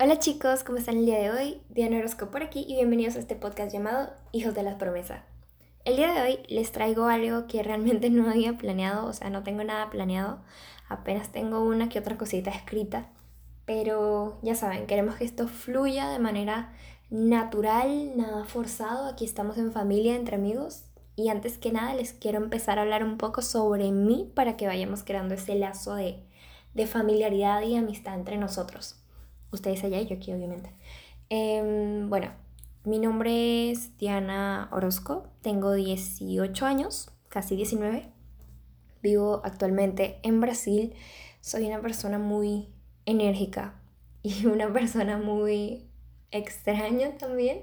Hola chicos, ¿cómo están el día de hoy? Diana Orozco por aquí y bienvenidos a este podcast llamado Hijos de la Promesa. El día de hoy les traigo algo que realmente no había planeado, o sea, no tengo nada planeado, apenas tengo una que otra cosita escrita, pero ya saben, queremos que esto fluya de manera natural, nada forzado, aquí estamos en familia, entre amigos, y antes que nada les quiero empezar a hablar un poco sobre mí para que vayamos creando ese lazo de, de familiaridad y amistad entre nosotros ustedes allá y yo aquí obviamente. Em, bueno, mi nombre es Diana Orozco, tengo 18 años, casi 19. Vivo actualmente en Brasil. Soy una persona muy enérgica y una persona muy extraña también.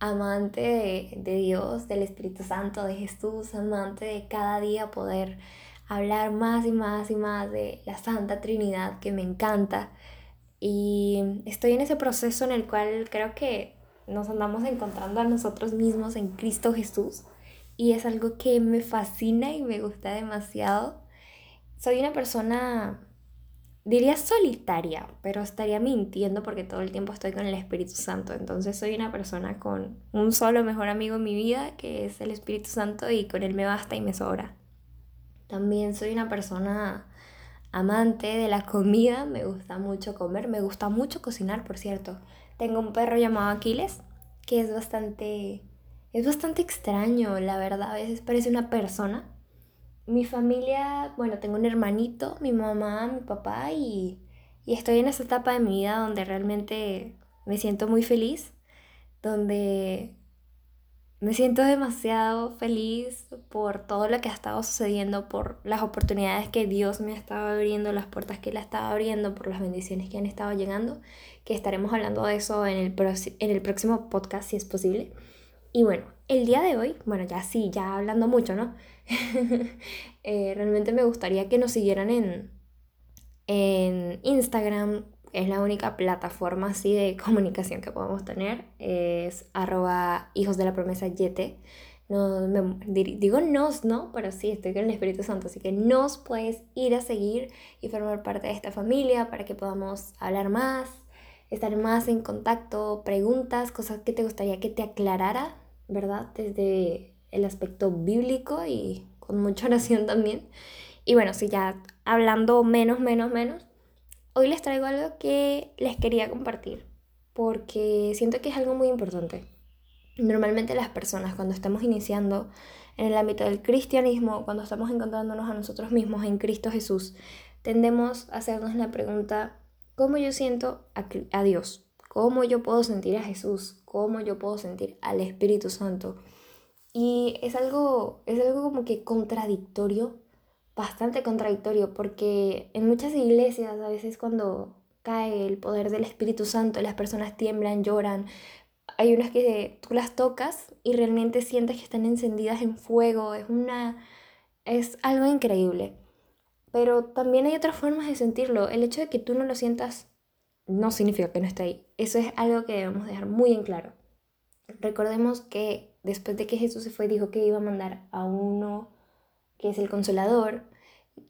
Amante de, de Dios, del Espíritu Santo, de Jesús, amante de cada día poder hablar más y más y más de la Santa Trinidad que me encanta. Y estoy en ese proceso en el cual creo que nos andamos encontrando a nosotros mismos en Cristo Jesús. Y es algo que me fascina y me gusta demasiado. Soy una persona, diría solitaria, pero estaría mintiendo porque todo el tiempo estoy con el Espíritu Santo. Entonces soy una persona con un solo mejor amigo en mi vida, que es el Espíritu Santo, y con él me basta y me sobra. También soy una persona amante de la comida, me gusta mucho comer, me gusta mucho cocinar, por cierto. Tengo un perro llamado Aquiles, que es bastante es bastante extraño, la verdad, a veces parece una persona. Mi familia, bueno, tengo un hermanito, mi mamá, mi papá y, y estoy en esa etapa de mi vida donde realmente me siento muy feliz, donde me siento demasiado feliz por todo lo que ha estado sucediendo, por las oportunidades que Dios me ha estado abriendo, las puertas que Él ha estado abriendo, por las bendiciones que han estado llegando, que estaremos hablando de eso en el, en el próximo podcast si es posible. Y bueno, el día de hoy, bueno, ya sí, ya hablando mucho, ¿no? Eh, realmente me gustaría que nos siguieran en, en Instagram, es la única plataforma así de comunicación que podemos tener. Es arroba hijos de la promesa yete. No, digo nos, ¿no? Pero sí, estoy con el Espíritu Santo, así que nos puedes ir a seguir y formar parte de esta familia para que podamos hablar más, estar más en contacto, preguntas, cosas que te gustaría que te aclarara, ¿verdad? Desde el aspecto bíblico y con mucha oración también. Y bueno, si ya hablando menos, menos, menos, Hoy les traigo algo que les quería compartir porque siento que es algo muy importante. Normalmente las personas cuando estamos iniciando en el ámbito del cristianismo, cuando estamos encontrándonos a nosotros mismos en Cristo Jesús, tendemos a hacernos la pregunta, ¿cómo yo siento a, Dios? ¿Cómo yo puedo sentir a Jesús? ¿Cómo yo puedo sentir al Espíritu Santo? Y es algo, es algo como que contradictorio bastante contradictorio porque en muchas iglesias a veces cuando cae el poder del Espíritu Santo las personas tiemblan, lloran. Hay unas que tú las tocas y realmente sientes que están encendidas en fuego, es una es algo increíble. Pero también hay otras formas de sentirlo. El hecho de que tú no lo sientas no significa que no esté ahí. Eso es algo que debemos dejar muy en claro. Recordemos que después de que Jesús se fue dijo que iba a mandar a uno que es el consolador,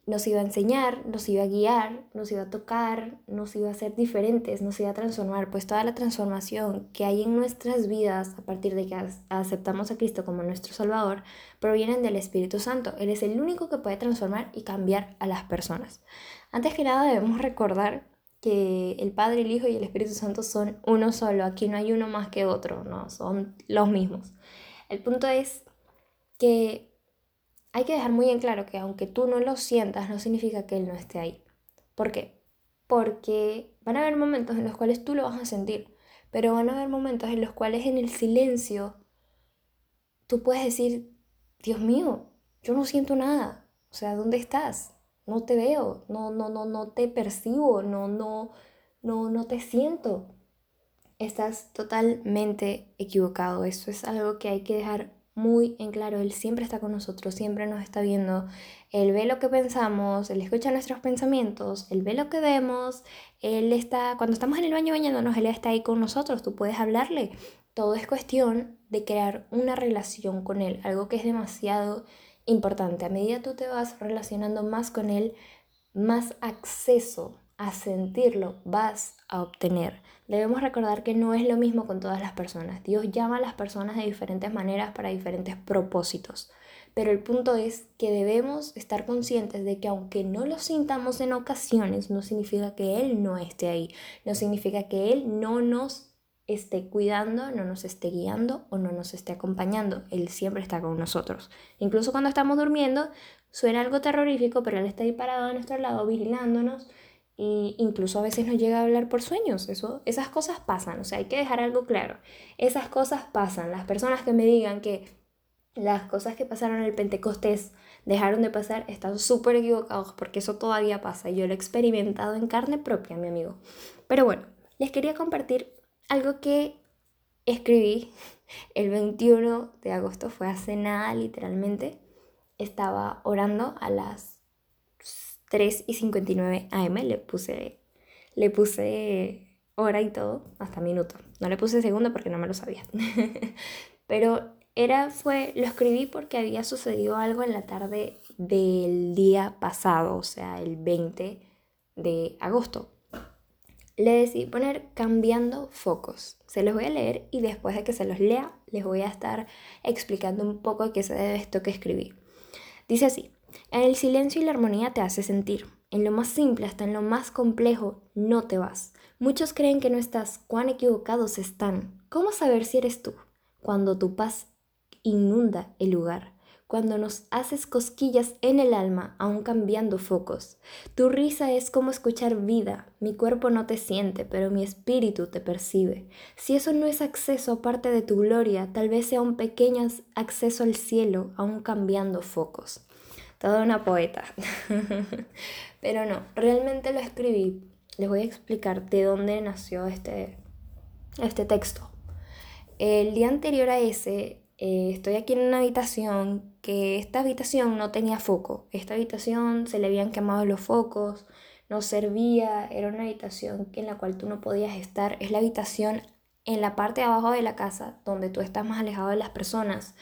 nos iba a enseñar, nos iba a guiar, nos iba a tocar, nos iba a hacer diferentes, nos iba a transformar. Pues toda la transformación que hay en nuestras vidas a partir de que aceptamos a Cristo como nuestro Salvador provienen del Espíritu Santo. Él es el único que puede transformar y cambiar a las personas. Antes que nada debemos recordar que el Padre, el Hijo y el Espíritu Santo son uno solo. Aquí no hay uno más que otro, no, son los mismos. El punto es que hay que dejar muy en claro que aunque tú no lo sientas, no significa que Él no esté ahí. ¿Por qué? Porque van a haber momentos en los cuales tú lo vas a sentir, pero van a haber momentos en los cuales en el silencio tú puedes decir, Dios mío, yo no siento nada. O sea, ¿dónde estás? No te veo, no, no, no, no te percibo, no, no, no, no te siento. Estás totalmente equivocado. Eso es algo que hay que dejar muy en claro, Él siempre está con nosotros, siempre nos está viendo, Él ve lo que pensamos, Él escucha nuestros pensamientos, Él ve lo que vemos, Él está, cuando estamos en el baño bañándonos, Él está ahí con nosotros, tú puedes hablarle. Todo es cuestión de crear una relación con Él, algo que es demasiado importante. A medida tú te vas relacionando más con Él, más acceso a sentirlo, vas a obtener. Debemos recordar que no es lo mismo con todas las personas. Dios llama a las personas de diferentes maneras para diferentes propósitos. Pero el punto es que debemos estar conscientes de que aunque no lo sintamos en ocasiones, no significa que Él no esté ahí. No significa que Él no nos esté cuidando, no nos esté guiando o no nos esté acompañando. Él siempre está con nosotros. Incluso cuando estamos durmiendo, suena algo terrorífico, pero Él está ahí parado a nuestro lado, vigilándonos y incluso a veces nos llega a hablar por sueños. Eso, esas cosas pasan, o sea, hay que dejar algo claro. Esas cosas pasan. Las personas que me digan que las cosas que pasaron en el Pentecostés dejaron de pasar están súper equivocados porque eso todavía pasa. Yo lo he experimentado en carne propia, mi amigo. Pero bueno, les quería compartir algo que escribí el 21 de agosto, fue hace nada literalmente. Estaba orando a las 3 y 59 AM, le puse, le puse hora y todo, hasta minuto. No le puse segundo porque no me lo sabía. Pero era, fue, lo escribí porque había sucedido algo en la tarde del día pasado, o sea, el 20 de agosto. Le decidí poner cambiando focos. Se los voy a leer y después de que se los lea, les voy a estar explicando un poco a qué se debe esto que escribí. Dice así, en el silencio y la armonía te hace sentir. En lo más simple hasta en lo más complejo no te vas. Muchos creen que no estás, cuán equivocados están. ¿Cómo saber si eres tú? Cuando tu paz inunda el lugar, cuando nos haces cosquillas en el alma, aún cambiando focos. Tu risa es como escuchar vida. Mi cuerpo no te siente, pero mi espíritu te percibe. Si eso no es acceso aparte de tu gloria, tal vez sea un pequeño acceso al cielo, aún cambiando focos toda una poeta. Pero no, realmente lo escribí. Les voy a explicar de dónde nació este, este texto. El día anterior a ese, eh, estoy aquí en una habitación que esta habitación no tenía foco. Esta habitación se le habían quemado los focos, no servía, era una habitación en la cual tú no podías estar. Es la habitación en la parte de abajo de la casa donde tú estás más alejado de las personas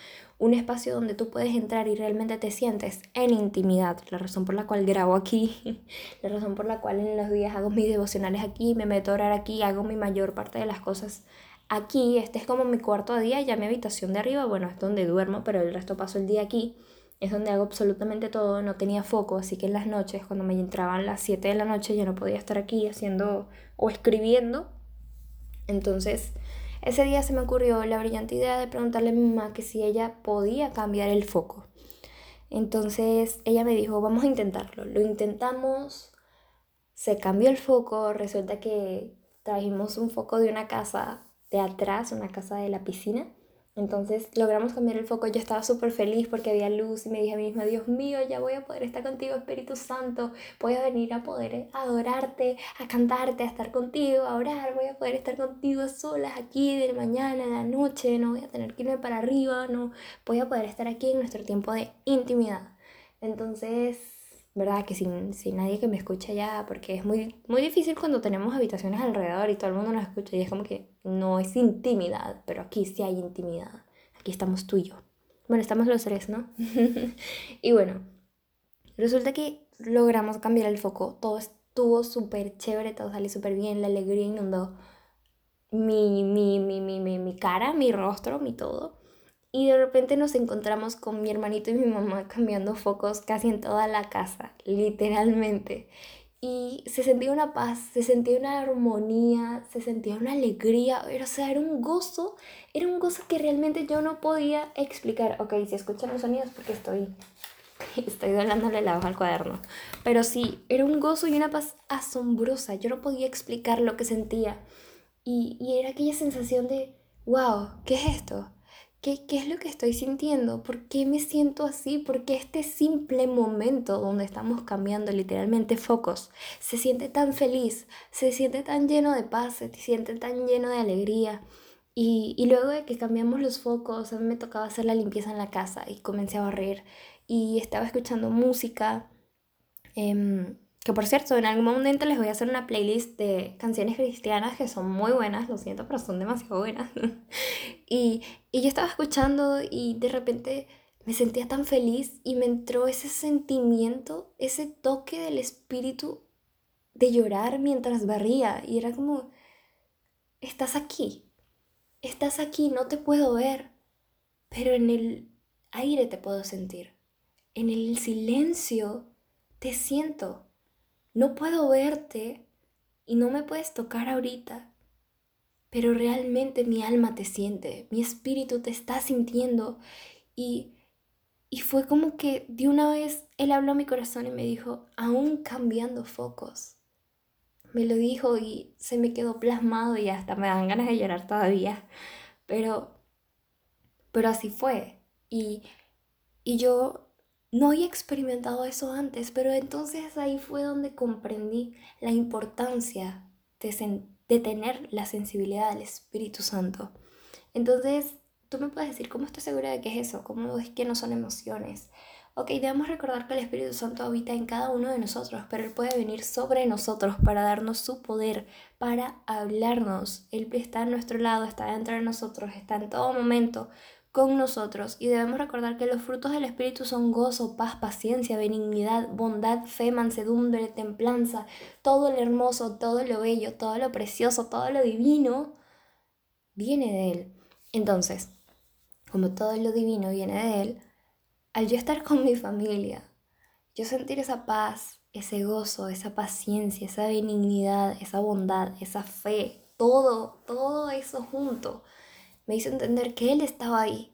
un espacio donde tú puedes entrar y realmente te sientes en intimidad. La razón por la cual grabo aquí, la razón por la cual en los días hago mis devocionales aquí, me meto a orar aquí, hago mi mayor parte de las cosas aquí. Este es como mi cuarto día, ya mi habitación de arriba, bueno, es donde duermo, pero el resto paso el día aquí. Es donde hago absolutamente todo, no tenía foco, así que en las noches, cuando me entraban las 7 de la noche, ya no podía estar aquí haciendo o escribiendo. Entonces, ese día se me ocurrió la brillante idea de preguntarle a mi mamá que si ella podía cambiar el foco. Entonces ella me dijo, vamos a intentarlo. Lo intentamos, se cambió el foco, resulta que trajimos un foco de una casa de atrás, una casa de la piscina, entonces logramos cambiar el foco, yo estaba súper feliz porque había luz y me dije a mí misma, Dios mío, ya voy a poder estar contigo, Espíritu Santo, voy a venir a poder adorarte, a cantarte, a estar contigo, a orar, voy a poder estar contigo solas aquí de mañana, de la noche, no voy a tener que irme para arriba, no, voy a poder estar aquí en nuestro tiempo de intimidad. Entonces ¿verdad? Que sin, sin, nadie que me escuche ya, porque es muy, muy difícil cuando tenemos habitaciones alrededor y todo el mundo nos escucha y es como que no es intimidad, pero aquí sí hay intimidad. Aquí estamos tú y yo. Bueno, estamos los tres, ¿no? y bueno, resulta que logramos cambiar el foco, todo estuvo súper chévere, todo salió súper bien, la alegría inundó mi, mi, mi, mi, mi, mi cara, mi rostro, mi todo. Y de repente nos encontramos con mi hermanito y mi mamá cambiando focos casi en toda la casa, literalmente. Y se sentía una paz, se sentía una armonía, se sentía una alegría, o sea, era un gozo, era un gozo que realmente yo no podía explicar. Ok, si escuchan los sonidos porque estoy, estoy doblándole la hoja al cuaderno. Pero sí, era un gozo y una paz asombrosa, yo no podía explicar lo que sentía. Y, y era aquella sensación de, wow, ¿qué es esto? ¿Qué, es lo que estoy sintiendo? ¿Por qué me siento así? ¿Por qué este simple momento donde estamos cambiando literalmente focos se siente tan feliz, se siente tan lleno de paz, se siente tan lleno de alegría? Y, y luego de que cambiamos los focos, a mí me tocaba hacer la limpieza en la casa y comencé a barrer y estaba escuchando música. Eh, que por cierto, en algún momento les voy a hacer una playlist de canciones cristianas que son muy buenas, lo siento, pero son demasiado buenas. y, y yo estaba escuchando y de repente me sentía tan feliz y me entró ese sentimiento, ese toque del espíritu de llorar mientras barría y era como, estás aquí, estás aquí, no te puedo ver, pero en el aire te puedo sentir, en el silencio te siento, no puedo verte y no me puedes tocar ahorita, pero realmente mi alma te siente, mi espíritu te está sintiendo y, y fue como que de una vez él habló a mi corazón y me dijo, aún cambiando focos. Me lo dijo y se me quedó plasmado y hasta me dan ganas de llorar todavía. Pero, pero así fue. Y, y yo no había experimentado eso antes, pero entonces ahí fue donde comprendí la importancia de, de tener la sensibilidad del Espíritu Santo. Entonces, tú me puedes decir, ¿cómo estás segura de que es eso? ¿Cómo es que no son emociones? Ok, debemos recordar que el Espíritu Santo habita en cada uno de nosotros, pero Él puede venir sobre nosotros para darnos su poder, para hablarnos. Él está a nuestro lado, está dentro de nosotros, está en todo momento con nosotros. Y debemos recordar que los frutos del Espíritu son gozo, paz, paciencia, benignidad, bondad, fe, mansedumbre, templanza, todo lo hermoso, todo lo bello, todo lo precioso, todo lo divino, viene de Él. Entonces, como todo lo divino viene de Él, al yo estar con mi familia, yo sentir esa paz, ese gozo, esa paciencia, esa benignidad, esa bondad, esa fe, todo, todo eso junto, me hizo entender que Él estaba ahí.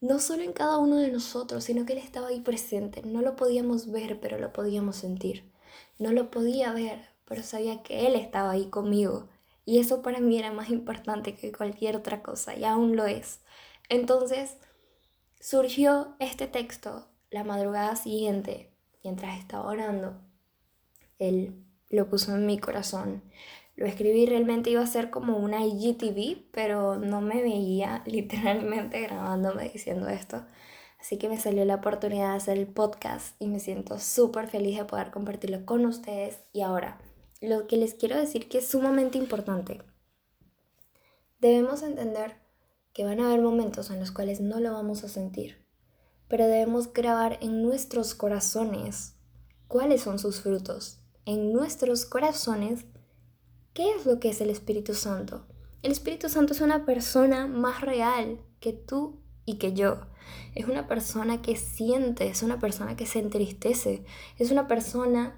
No solo en cada uno de nosotros, sino que Él estaba ahí presente. No lo podíamos ver, pero lo podíamos sentir. No lo podía ver, pero sabía que Él estaba ahí conmigo. Y eso para mí era más importante que cualquier otra cosa, y aún lo es. Entonces, Surgió este texto la madrugada siguiente, mientras estaba orando. Él lo puso en mi corazón. Lo escribí, realmente iba a ser como una IGTV, pero no me veía literalmente grabándome diciendo esto. Así que me salió la oportunidad de hacer el podcast y me siento súper feliz de poder compartirlo con ustedes. Y ahora, lo que les quiero decir que es sumamente importante. Debemos entender que van a haber momentos en los cuales no lo vamos a sentir, pero debemos grabar en nuestros corazones cuáles son sus frutos, en nuestros corazones qué es lo que es el Espíritu Santo. El Espíritu Santo es una persona más real que tú y que yo. Es una persona que siente, es una persona que se entristece, es una persona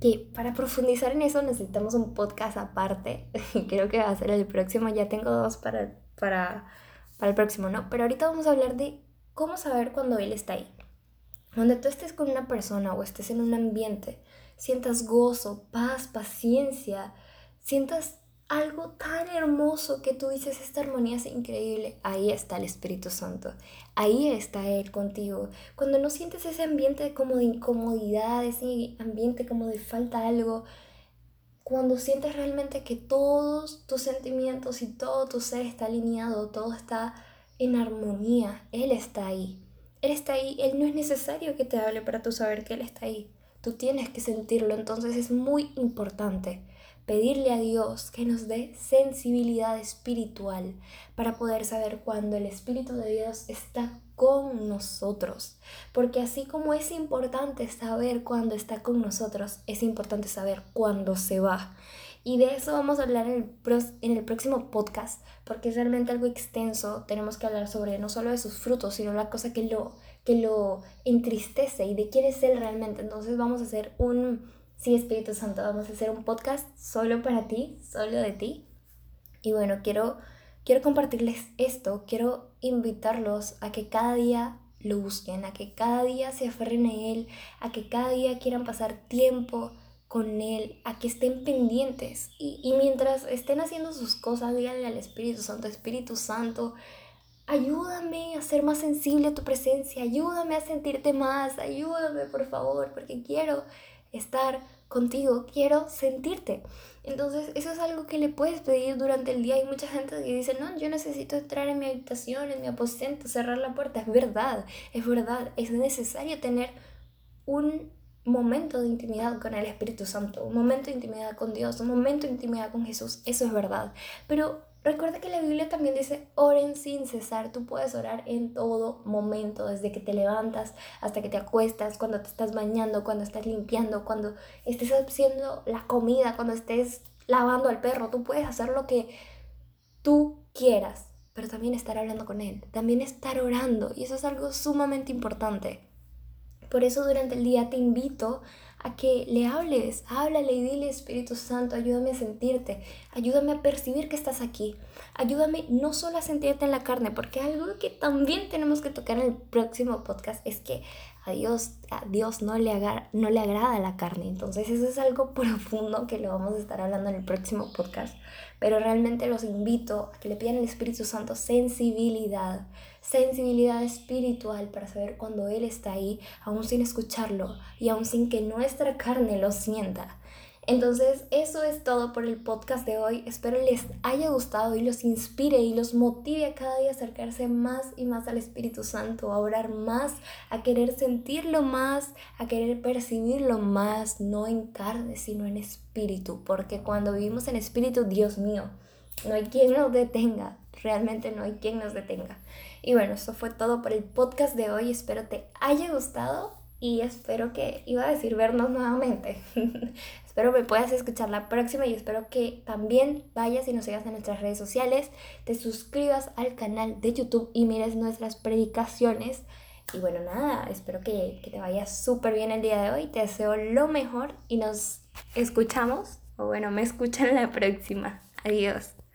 que para profundizar en eso necesitamos un podcast aparte. Creo que va a ser el próximo, ya tengo dos para, para para el próximo, ¿no? Pero ahorita vamos a hablar de cómo saber cuando Él está ahí. Cuando tú estés con una persona o estés en un ambiente, sientas gozo, paz, paciencia, sientas algo tan hermoso que tú dices, esta armonía es increíble, ahí está el Espíritu Santo, ahí está Él contigo. Cuando no sientes ese ambiente como de incomodidad, ese ambiente como de falta algo, cuando sientes realmente que todos tus sentimientos y todo tu ser está alineado, todo está en armonía, Él está ahí. Él está ahí, Él no es necesario que te hable para tú saber que Él está ahí. Tú tienes que sentirlo, entonces es muy importante pedirle a Dios que nos dé sensibilidad espiritual para poder saber cuando el Espíritu de Dios está con nosotros. Porque así como es importante saber cuándo está con nosotros, es importante saber cuándo se va. Y de eso vamos a hablar en el, en el próximo podcast, porque es realmente algo extenso. Tenemos que hablar sobre no solo de sus frutos, sino la cosa que lo, que lo entristece y de quién es Él realmente. Entonces vamos a hacer un, sí, Espíritu Santo, vamos a hacer un podcast solo para ti, solo de ti. Y bueno, quiero quiero compartirles esto, quiero invitarlos a que cada día lo busquen, a que cada día se aferren a Él, a que cada día quieran pasar tiempo con Él, a que estén pendientes. Y, mientras estén haciendo sus cosas, díganle al Espíritu Santo, Espíritu Santo, ayúdame a ser más sensible a tu presencia, ayúdame a sentirte más, ayúdame por favor, porque quiero estar contigo, quiero sentirte. Entonces, eso es algo que le puedes pedir durante el día. Hay mucha gente que dice, no, yo necesito entrar en mi habitación, en mi aposento, cerrar la puerta. Es verdad, es verdad. Es necesario tener un momento de intimidad con el Espíritu Santo, un momento de intimidad con Dios, un momento de intimidad con Jesús. Eso es verdad. Pero Recuerda que la Biblia también dice, oren sin cesar. Tú puedes orar en todo momento, desde que te levantas hasta que te acuestas, cuando te estás bañando, cuando estás limpiando, cuando estés haciendo la comida, cuando estés lavando al perro. Tú puedes hacer lo que tú quieras, pero también estar hablando con Él, también estar orando. Y eso es algo sumamente importante. Por eso durante el día te invito a que le hables, háblale y dile Espíritu Santo, ayúdame a sentirte, ayúdame a percibir que estás aquí, ayúdame no solo a sentirte en la carne, porque algo que también tenemos que tocar en el próximo podcast es que a Dios, a Dios no, le no le agrada la carne, entonces eso es algo profundo que lo vamos a estar hablando en el próximo podcast, pero realmente los invito a que le pidan al Espíritu Santo sensibilidad, sensibilidad espiritual para saber cuando Él está ahí, aún sin escucharlo y aún sin que nuestra carne lo sienta. Entonces, eso es todo por el podcast de hoy. Espero les haya gustado y los inspire y los motive a cada día acercarse más y más al Espíritu Santo, a orar más, a querer sentirlo más, a querer percibirlo más, no en carne, sino en espíritu. Porque cuando vivimos en espíritu, Dios mío, no hay quien nos detenga. Realmente no hay quien nos detenga. Y bueno, eso fue todo por el podcast de hoy. Espero te haya gustado y espero que, iba a decir, vernos nuevamente. espero me puedas escuchar la próxima y espero que también vayas y nos sigas en nuestras redes sociales, te suscribas al canal de YouTube y mires nuestras predicaciones. Y bueno, nada, espero que, que te vaya súper bien el día de hoy. Te deseo lo mejor y nos escuchamos, o bueno, me escuchan la próxima. Adiós.